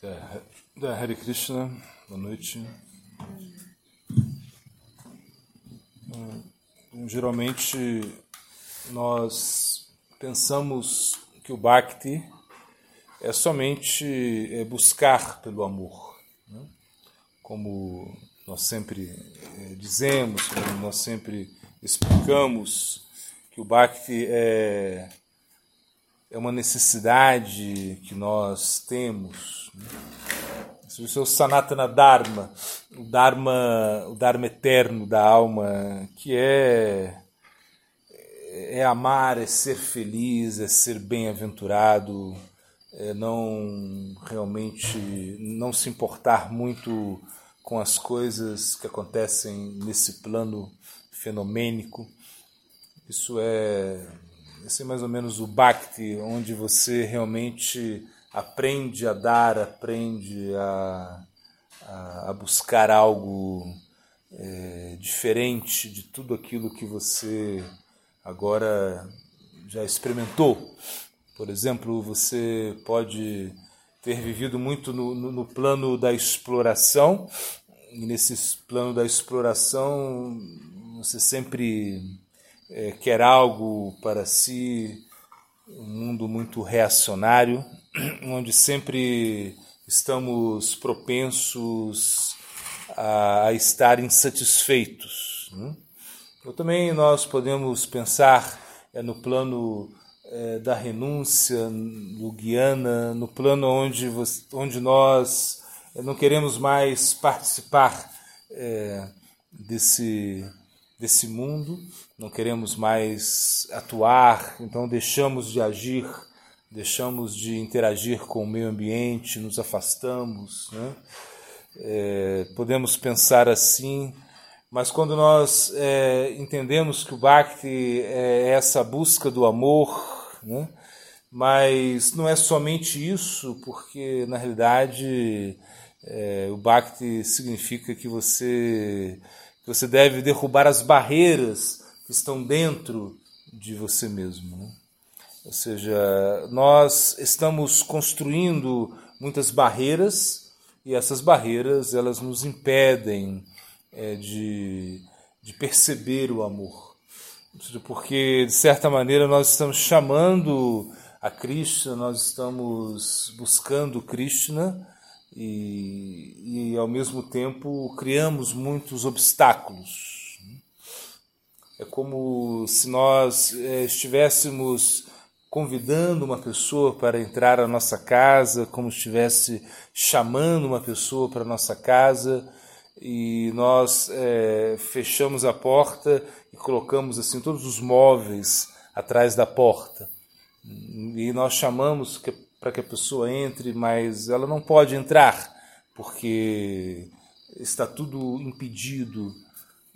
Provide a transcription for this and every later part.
Da, da Hare Krishna, boa noite. Hum, geralmente nós pensamos que o Bhakti é somente é buscar pelo amor. Né? Como nós sempre é, dizemos, como nós sempre explicamos, que o Bhakti é é uma necessidade que nós temos. Se o seu Sanatana Dharma, o Dharma, o Dharma eterno da alma, que é é amar, é ser feliz, é ser bem-aventurado, é não realmente não se importar muito com as coisas que acontecem nesse plano fenomênico. Isso é é mais ou menos o Bhakti, onde você realmente aprende a dar, aprende a, a, a buscar algo é, diferente de tudo aquilo que você agora já experimentou. Por exemplo, você pode ter vivido muito no, no, no plano da exploração, e nesse plano da exploração você sempre é, quer algo para si, um mundo muito reacionário, onde sempre estamos propensos a, a estar insatisfeitos. Né? Ou também nós podemos pensar é, no plano é, da renúncia lugiana, no plano onde, você, onde nós é, não queremos mais participar é, desse desse mundo, não queremos mais atuar, então deixamos de agir, deixamos de interagir com o meio ambiente, nos afastamos. Né? É, podemos pensar assim, mas quando nós é, entendemos que o Bhakti é essa busca do amor, né? mas não é somente isso, porque na realidade é, o Bhakti significa que você você deve derrubar as barreiras que estão dentro de você mesmo. Né? Ou seja, nós estamos construindo muitas barreiras e essas barreiras elas nos impedem é, de, de perceber o amor. Porque, de certa maneira, nós estamos chamando a Krishna, nós estamos buscando Krishna e, e ao mesmo tempo criamos muitos obstáculos. É como se nós é, estivéssemos convidando uma pessoa para entrar à nossa casa, como estivesse chamando uma pessoa para a nossa casa e nós é, fechamos a porta e colocamos assim todos os móveis atrás da porta e nós chamamos que para que a pessoa entre, mas ela não pode entrar porque está tudo impedido.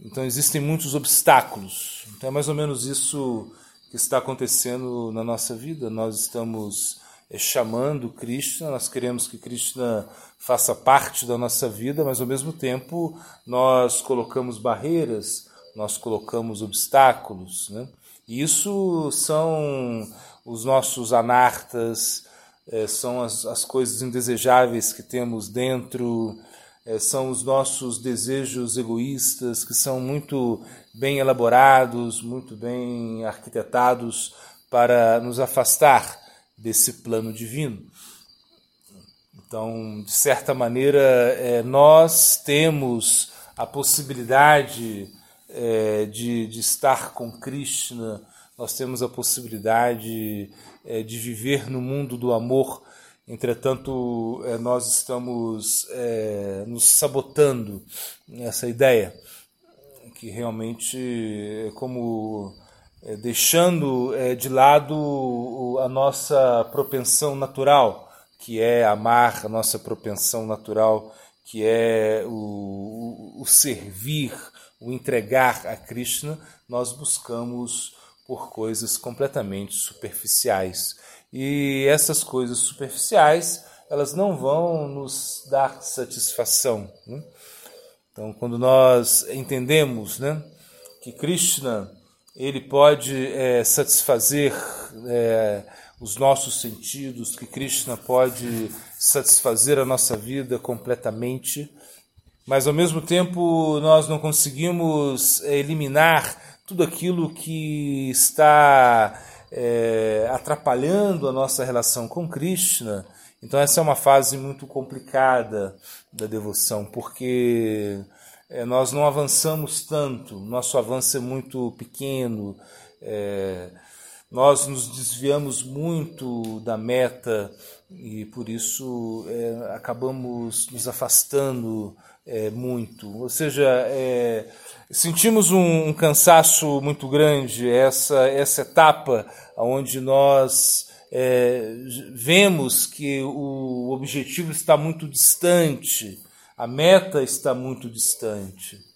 Então existem muitos obstáculos. Então é mais ou menos isso que está acontecendo na nossa vida. Nós estamos é, chamando Krishna, nós queremos que Krishna faça parte da nossa vida, mas ao mesmo tempo nós colocamos barreiras, nós colocamos obstáculos. Né? E isso são os nossos anartas, é, são as, as coisas indesejáveis que temos dentro, é, são os nossos desejos egoístas que são muito bem elaborados, muito bem arquitetados para nos afastar desse plano divino. Então, de certa maneira, é, nós temos a possibilidade é, de, de estar com Krishna, nós temos a possibilidade é, de viver no mundo do amor. Entretanto, é, nós estamos é, nos sabotando essa ideia, que realmente é como é, deixando é, de lado a nossa propensão natural, que é amar, a nossa propensão natural, que é o, o, o servir, o entregar a Krishna, nós buscamos por coisas completamente superficiais. E essas coisas superficiais, elas não vão nos dar satisfação. Né? Então, quando nós entendemos né, que Krishna ele pode é, satisfazer é, os nossos sentidos, que Krishna pode satisfazer a nossa vida completamente, mas ao mesmo tempo nós não conseguimos eliminar tudo aquilo que está é, atrapalhando a nossa relação com Krishna. Então, essa é uma fase muito complicada da devoção, porque é, nós não avançamos tanto, nosso avanço é muito pequeno. É, nós nos desviamos muito da meta e por isso é, acabamos nos afastando é, muito. Ou seja, é, sentimos um, um, cansaço muito grande, essa, essa etapa onde nós é, vemos que o objetivo está muito distante, a meta está muito distante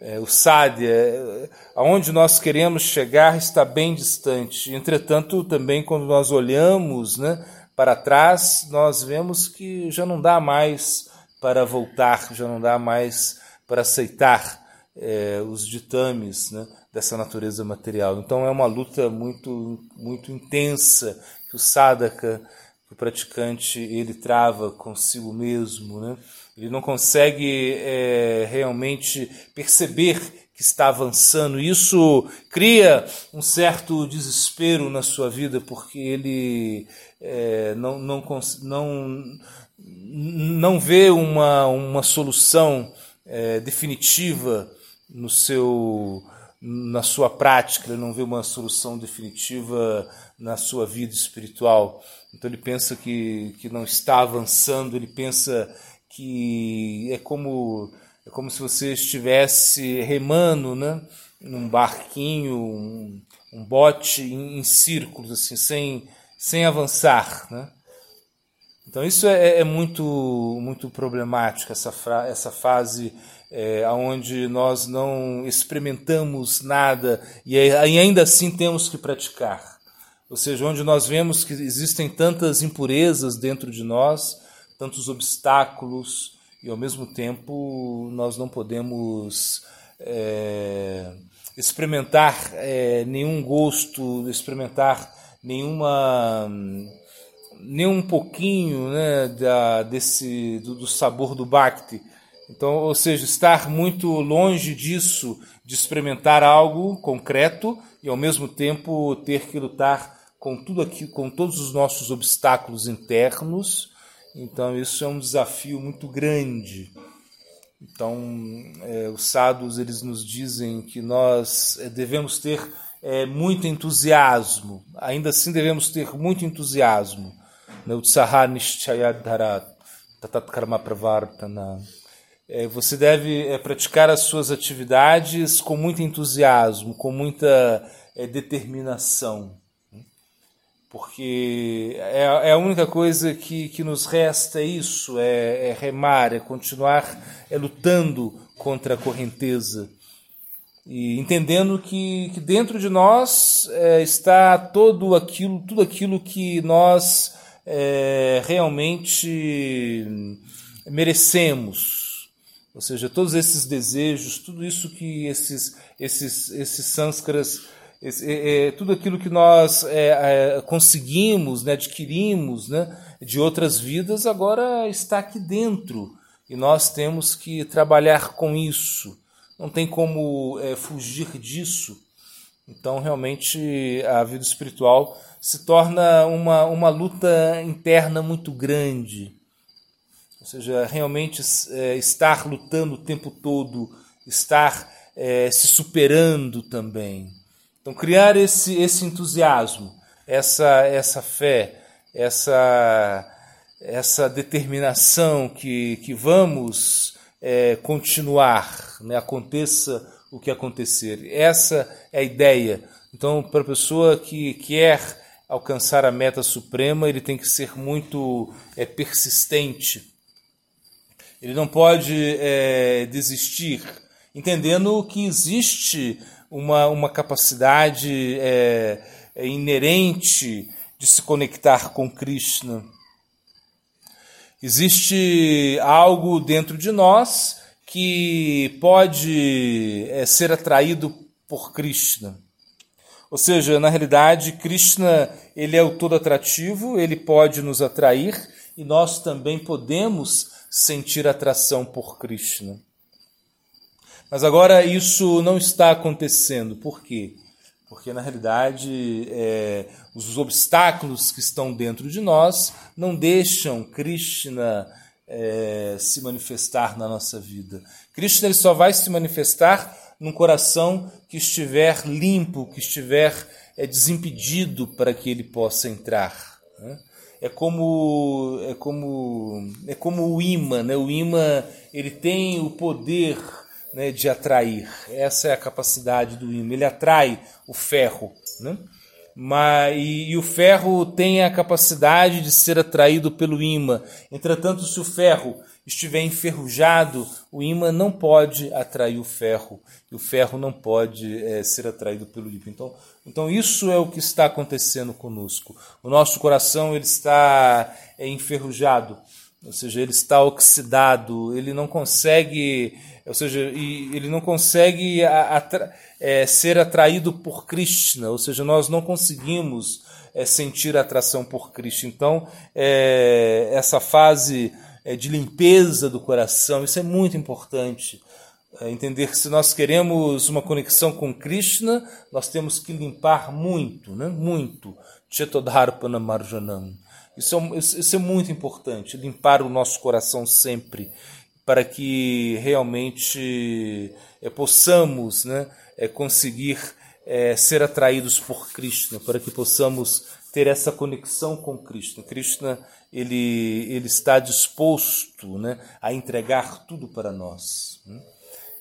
é, o Sádia, é, aonde nós queremos chegar está bem distante. Entretanto, também quando nós olhamos né, para trás, nós vemos que já não dá mais para voltar, já não dá mais para aceitar é, os ditames né, dessa natureza material. Então é uma luta muito, muito intensa que o sadhaka, que o praticante, ele trava consigo mesmo, né? Ele não consegue é, realmente perceber que está avançando. Isso cria um certo desespero na sua vida, porque ele é, não, não, não, não vê uma, uma solução é, definitiva no seu na sua prática, ele não vê uma solução definitiva na sua vida espiritual. Então ele pensa que, que não está avançando, ele pensa que é como é como se você estivesse remando, né, num barquinho, um, um bote em, em, círculos assim, sem sem avançar, né? Então isso é, é muito muito problemático essa essa fase é, onde nós não experimentamos nada e, e ainda assim temos que praticar, ou seja, onde nós vemos que existem tantas impurezas dentro de nós tantos obstáculos e ao mesmo tempo nós não podemos é, experimentar é, nenhum gosto, experimentar nenhuma nem um pouquinho né, da, desse do, do, sabor do bhakti. Então, ou seja, estar muito longe disso, de experimentar algo concreto e ao mesmo tempo ter que lutar com tudo aqui, com todos os nossos obstáculos internos então isso é um desafio muito grande. Então é, os sadhus eles nos dizem que nós é, devemos ter é, muito entusiasmo. Ainda assim devemos ter muito entusiasmo. É, você deve é, praticar as suas atividades com muito entusiasmo, com muita é, determinação porque é, é, a única coisa que, que nos resta é isso, é, é remar, é continuar é lutando contra a correnteza. E entendendo que, que dentro de nós é, está todo aquilo, tudo aquilo que nós é, realmente merecemos, ou seja, todos esses desejos, tudo isso que esses esses esses sânskaras é, é, tudo aquilo que nós é, é, conseguimos, né, adquirimos né, de outras vidas, agora está aqui dentro. E nós temos que trabalhar com isso. Não tem como é, fugir disso. Então, realmente, a vida espiritual se torna uma, uma luta interna muito grande. Ou seja, realmente é, estar lutando o tempo todo, estar se superando também. Então, criar esse, esse entusiasmo, essa, essa fé, essa, essa determinação que, que vamos é, continuar, né? aconteça o que acontecer. Essa é a ideia. Então, para a pessoa que quer alcançar a meta suprema, ele tem que ser muito é, persistente. Ele não pode é, desistir, entendendo que existe uma, uma capacidade é, é inerente de se conectar com Krishna. Existe algo dentro de nós que pode é, ser atraído por Krishna. Ou seja, na realidade, Krishna ele é o todo atrativo, ele pode nos atrair e nós também podemos sentir atração por Krishna. Mas agora isso não está acontecendo. Por quê? Porque na realidade é, os obstáculos que estão dentro de nós não deixam Krishna é, se manifestar na nossa vida. Krishna ele só vai se manifestar num coração que estiver limpo, que estiver é, desimpedido para que ele possa entrar. Né? É como é como é como o imã, né? O imã ele tem o poder né, de atrair. Essa é a capacidade do ímã. Ele atrai o ferro. Né? Mas, e, e, o ferro tem a capacidade de ser atraído pelo ímã. Entretanto, se o ferro estiver enferrujado, o ímã não pode atrair o ferro. E o ferro não pode é, ser atraído pelo ímã. Então, então, isso é o que está acontecendo conosco. O nosso coração ele está é, enferrujado, ou seja, ele está oxidado, ele não consegue ou seja, ele não consegue atra é, ser atraído por Krishna, ou seja, nós não conseguimos é, sentir atração por Krishna. Então, é, essa fase é, de limpeza do coração, isso é muito importante. É, entender que se nós queremos uma conexão com Krishna, nós temos que limpar muito, né? muito. Chetodharpana Marjanam. Isso é, isso é muito importante, limpar o nosso coração sempre para que realmente é, possamos né, é, conseguir é, ser atraídos por Krishna, para que possamos ter essa conexão com Krishna. Krishna ele, ele está disposto né, a entregar tudo para nós. Né?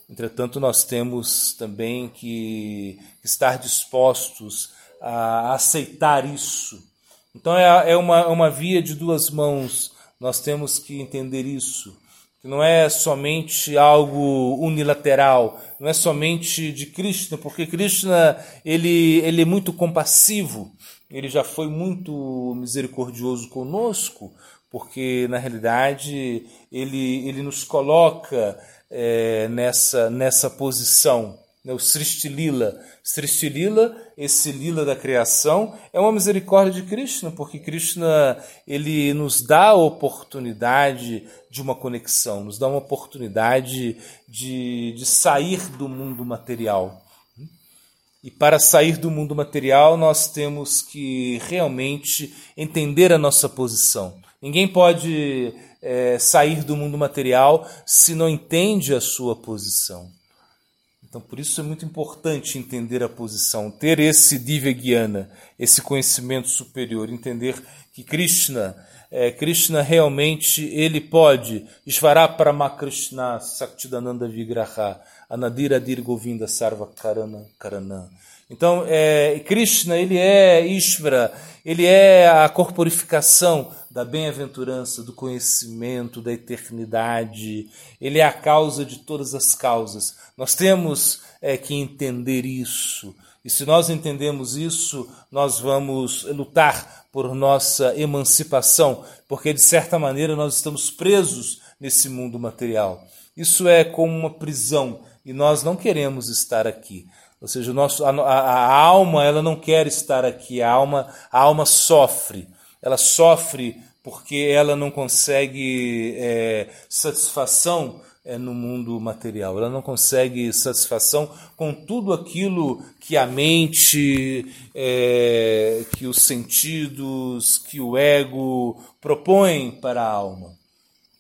Entretanto, nós temos também que estar dispostos a aceitar isso. Então, é, é uma, uma via de duas mãos. Nós temos que entender isso que não é somente algo unilateral, não é somente de Krishna, porque Krishna ele, ele é muito compassivo, ele já foi muito misericordioso conosco, porque na realidade ele, ele nos coloca é, nessa, nessa posição né, o Srishti Lila. Srishti Lila, esse Lila da criação, é uma misericórdia de Krishna, porque Krishna ele nos dá a oportunidade de uma conexão, nos dá uma oportunidade de, de sair do mundo material. E para sair do mundo material, nós temos que realmente entender a nossa posição. Ninguém pode é, sair do mundo material se não entende a sua posição. Então, por isso é muito importante entender a posição, ter esse Divya esse conhecimento superior, entender que Krishna, é, Krishna realmente ele pode, Ishvara Krishna Saktidananda Vigraha, Anadira Dir Govinda Sarva Karana Karana. Então, é, Krishna, ele é Ishvara, ele é a corporificação da bem-aventurança, do conhecimento, da eternidade. Ele é a causa de todas as causas. Nós temos é, que entender isso. E se nós entendemos isso, nós vamos lutar por nossa emancipação, porque de certa maneira nós estamos presos nesse mundo material. Isso é como uma prisão e nós não queremos estar aqui. Ou seja, o nosso, a, a, alma ela não quer estar aqui, a alma, a alma sofre ela sofre porque ela não consegue é, satisfação é, no mundo material, ela não consegue satisfação com tudo aquilo que a mente, é, que os sentidos, que o ego propõem para a alma.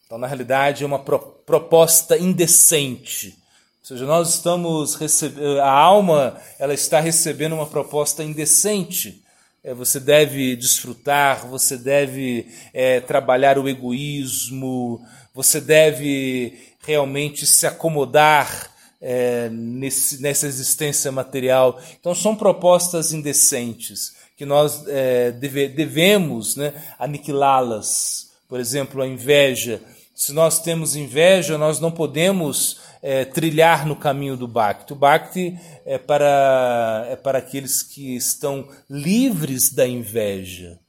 Então, na realidade, é uma pro proposta indecente. Ou seja, nós estamos recebendo, a alma ela está recebendo uma proposta indecente é, você deve desfrutar, você deve é, trabalhar o egoísmo, você deve realmente se acomodar é, nesse, nessa existência material. Então, são propostas indecentes que nós é, deve, devemos né, aniquilá-las. Por exemplo, a inveja. Se nós temos inveja, nós não podemos é, trilhar no caminho do Bhakti. O Bhakti é para, é para aqueles que estão livres da inveja.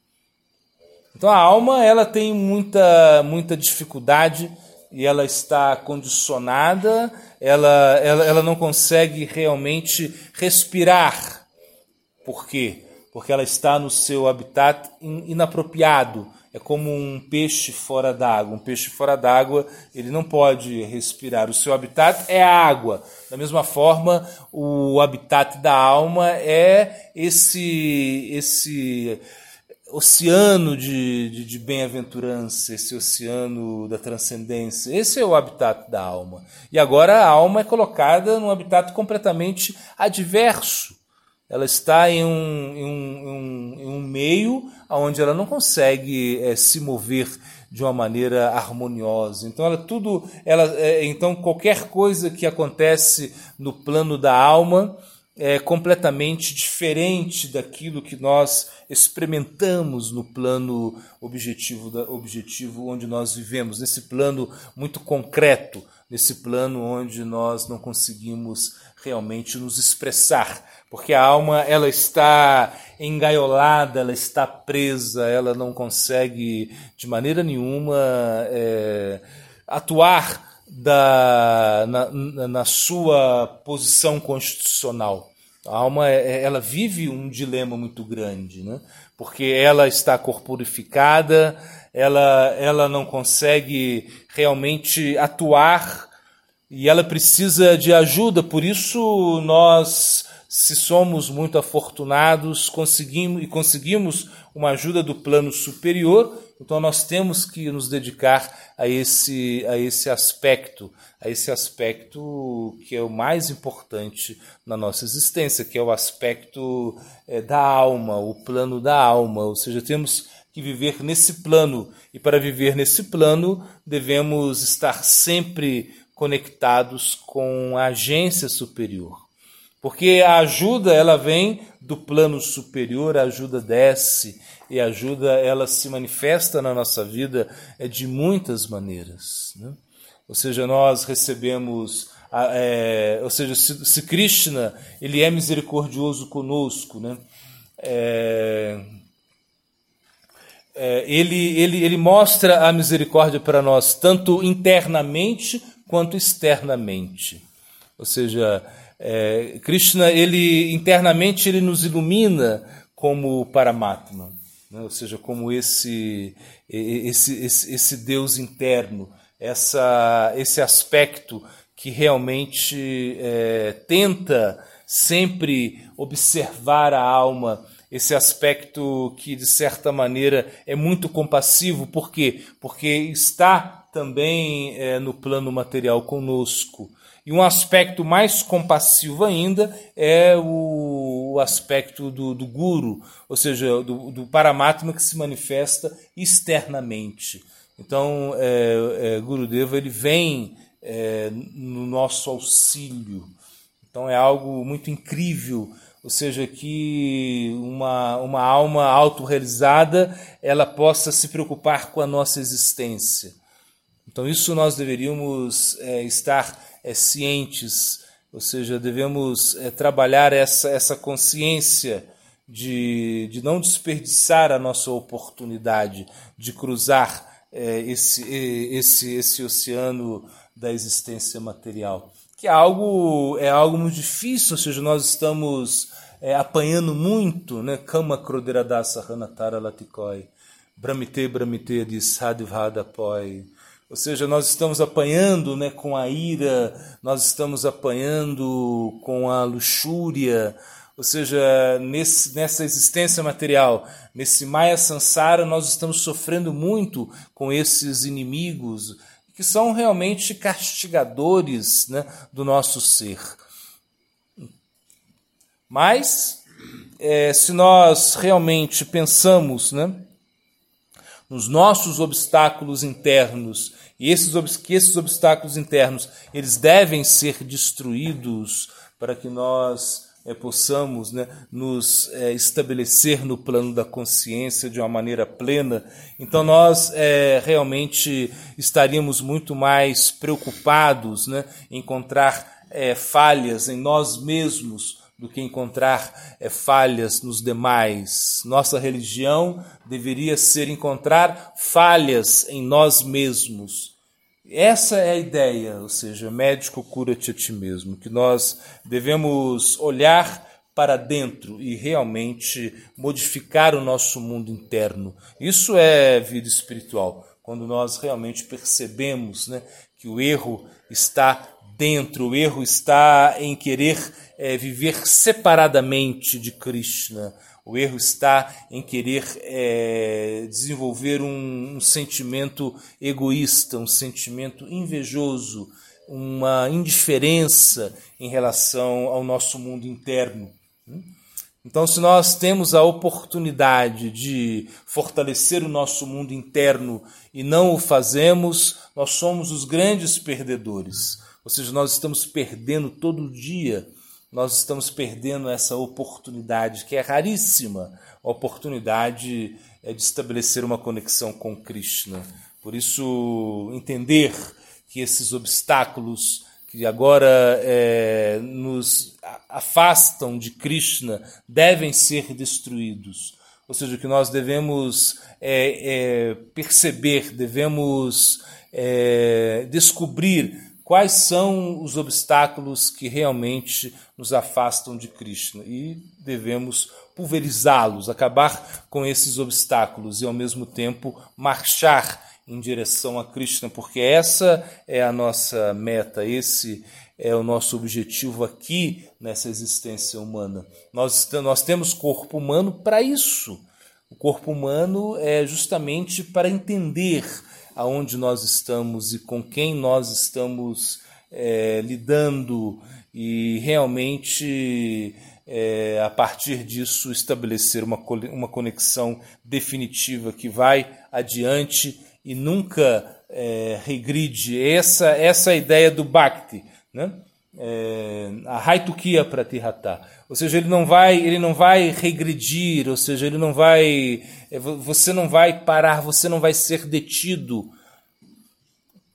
Então a alma ela tem muita, muita dificuldade e ela está condicionada, ela, ela, ela não consegue realmente respirar Por quê? Porque ela está no seu habitat inapropriado. É como um peixe fora d'água. Um peixe fora d'água, ele não pode respirar. O seu habitat é a água. Da mesma forma, o habitat da alma é esse esse oceano de, de, de bem-aventurança, esse oceano da transcendência. Esse é o habitat da alma. E agora a alma é colocada num habitat completamente adverso. Ela está em um, em um, em um meio onde ela não consegue é, se mover de uma maneira harmoniosa. Então ela tudo, ela, é, então qualquer coisa que acontece no plano da alma é completamente diferente daquilo que nós experimentamos no plano objetivo, da, objetivo onde nós vivemos, nesse plano muito concreto, nesse plano onde nós não conseguimos realmente nos expressar, porque a alma ela está engaiolada, ela está presa, ela não consegue de maneira nenhuma é, atuar da, na, na sua posição constitucional. A alma é, é, ela vive um dilema muito grande, né? porque ela está corporificada, ela, ela não consegue realmente atuar e ela precisa de ajuda. Por isso, nós, se somos muito afortunados conseguimos, e conseguimos uma ajuda do plano superior, então nós temos que nos dedicar a esse, a esse aspecto, a esse aspecto que é o mais importante na nossa existência, que é o aspecto é, da alma, o plano da alma. Ou seja, temos que viver nesse plano e para viver nesse plano devemos estar sempre conectados com a agência superior. Porque a ajuda ela vem do plano superior, a ajuda desce e a ajuda ela se manifesta na nossa vida é de muitas maneiras. Né? Ou seja, nós recebemos, é, ou seja, se, Krishna ele é misericordioso conosco, né? É, é, ele, ele, ele mostra a misericórdia para nós tanto internamente quanto externamente. Ou seja, é, Krishna, ele internamente ele nos ilumina como Paramatma, né? ou seja, como esse, esse, esse, esse Deus interno, essa, esse aspecto que realmente é, tenta sempre observar a alma, esse aspecto que, de certa maneira, é muito compassivo. Por quê? Porque está também é, no plano material conosco. E um aspecto mais compassivo ainda é o, aspecto do, do guru, ou seja, do, do paramatma que se manifesta externamente. Então, é, é, Gurudeva ele vem é, no nosso auxílio. Então é algo muito incrível, ou seja, que uma, uma alma autorrealizada ela possa se preocupar com a nossa existência. Então isso nós deveríamos é, estar é, cientes, ou seja, devemos é, trabalhar essa, essa consciência de, de não desperdiçar a nossa oportunidade de cruzar é, esse, esse, esse oceano da existência material. Que é algo, é algo muito difícil, ou seja, nós estamos é, apanhando muito, né? Kama Kroderadasa Hanatara Latikoi, Brahmite Brahmite de Sadivhadapoi. Ou seja, nós estamos apanhando né, com a ira, nós estamos apanhando com a luxúria, ou seja, nesse, nessa existência material, nesse Maya Sansara, nós estamos sofrendo muito com esses inimigos que são realmente castigadores né, do nosso ser. Mas, é, se nós realmente pensamos né, nos nossos obstáculos internos e esses, que esses obstáculos internos eles devem ser destruídos para que nós é, possamos né, nos é, estabelecer no plano da consciência de uma maneira plena, então nós é, realmente estaríamos muito mais preocupados né, em encontrar falhas em nós mesmos do que encontrar é, falhas nos demais. Nossa religião deveria ser encontrar falhas em nós mesmos. Essa é a ideia, ou seja, médico cura-te a ti mesmo, que nós devemos olhar para dentro e realmente modificar o nosso mundo interno. Isso é vida espiritual, quando nós realmente percebemos né, que o erro está dentro, o erro está em querer é, viver separadamente de Krishna. O erro está em querer é, desenvolver um, um sentimento egoísta, um sentimento invejoso, uma indiferença em relação ao nosso mundo interno. Então, se nós temos a oportunidade de fortalecer o nosso mundo interno e não o fazemos, nós somos os grandes perdedores. Ou seja, nós estamos perdendo todo dia, nós estamos perdendo essa oportunidade que é raríssima, oportunidade é de estabelecer uma conexão com Krishna. Por isso, entender que esses obstáculos que agora é, nos afastam de Krishna devem ser destruídos. Ou seja, que nós devemos é, é, perceber, devemos é, descobrir quais são os obstáculos que realmente nos afastam de Krishna e devemos pulverizá-los, acabar com esses obstáculos e ao mesmo tempo marchar em direção a Krishna, porque essa é a nossa meta, esse é o nosso objetivo aqui nessa existência humana. Nós, nós temos corpo humano para isso. O corpo humano é justamente para entender aonde nós estamos e com quem nós estamos é, lidando e realmente é, a partir disso estabelecer uma, uma conexão definitiva que vai adiante e nunca é, regride. Essa essa é a ideia do Bhakti, né? É, a Haitukia Pratihata. Ou seja, ele não vai ele não vai regredir, ou seja, ele não vai é, você não vai parar, você não vai ser detido.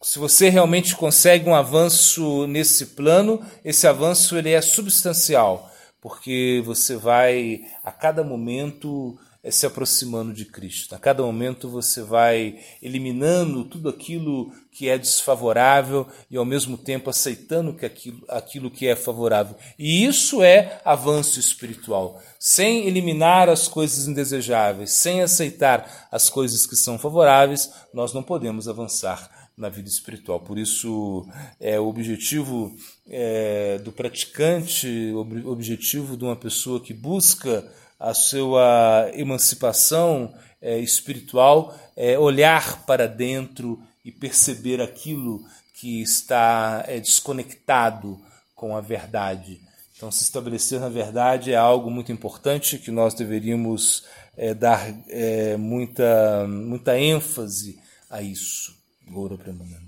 Se você realmente consegue um avanço nesse plano, esse avanço ele é substancial, porque você vai a cada momento é se aproximando de Cristo. A cada momento você vai eliminando tudo aquilo que é desfavorável e ao mesmo tempo aceitando que aquilo, aquilo que é favorável. E isso é avanço espiritual. Sem eliminar as coisas indesejáveis, sem aceitar as coisas que são favoráveis, nós não podemos avançar na vida espiritual. Por isso, é o objetivo é, do praticante, o objetivo de uma pessoa que busca a sua emancipação é, espiritual, é olhar para dentro e perceber aquilo que está é, desconectado com a verdade. Então, se estabelecer na verdade é algo muito importante que nós deveríamos é, dar é, muita, muita ênfase a isso. Goura Premananda.